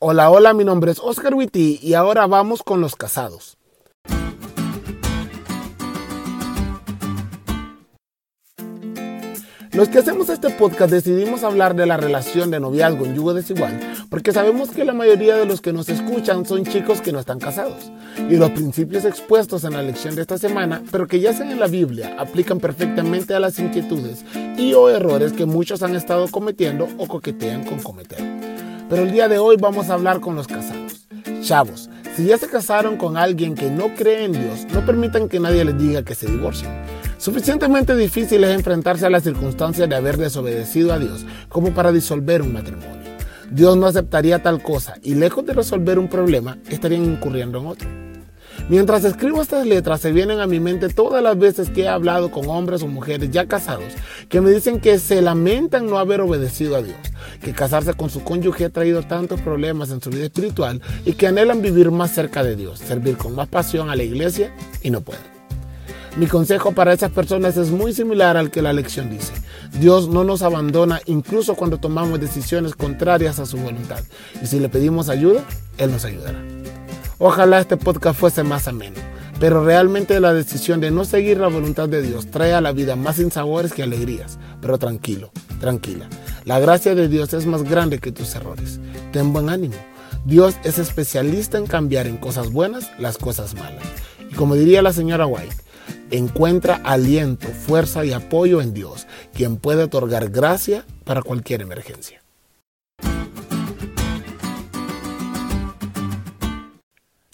Hola, hola, mi nombre es Oscar Witty y ahora vamos con los casados. Los que hacemos este podcast decidimos hablar de la relación de noviazgo en yugo desigual porque sabemos que la mayoría de los que nos escuchan son chicos que no están casados y los principios expuestos en la lección de esta semana, pero que ya sean en la Biblia, aplican perfectamente a las inquietudes y o errores que muchos han estado cometiendo o coquetean con cometer. Pero el día de hoy vamos a hablar con los casados. Chavos, si ya se casaron con alguien que no cree en Dios, no permitan que nadie les diga que se divorcien. Suficientemente difícil es enfrentarse a las circunstancias de haber desobedecido a Dios como para disolver un matrimonio. Dios no aceptaría tal cosa y lejos de resolver un problema, estarían incurriendo en otro. Mientras escribo estas letras se vienen a mi mente todas las veces que he hablado con hombres o mujeres ya casados que me dicen que se lamentan no haber obedecido a Dios, que casarse con su cónyuge ha traído tantos problemas en su vida espiritual y que anhelan vivir más cerca de Dios, servir con más pasión a la iglesia y no pueden. Mi consejo para esas personas es muy similar al que la lección dice. Dios no nos abandona incluso cuando tomamos decisiones contrarias a su voluntad. Y si le pedimos ayuda, Él nos ayudará. Ojalá este podcast fuese más ameno. Pero realmente la decisión de no seguir la voluntad de Dios trae a la vida más insabores que alegrías. Pero tranquilo, tranquila. La gracia de Dios es más grande que tus errores. Ten buen ánimo. Dios es especialista en cambiar en cosas buenas las cosas malas. Y como diría la señora White, Encuentra aliento, fuerza y apoyo en Dios, quien puede otorgar gracia para cualquier emergencia.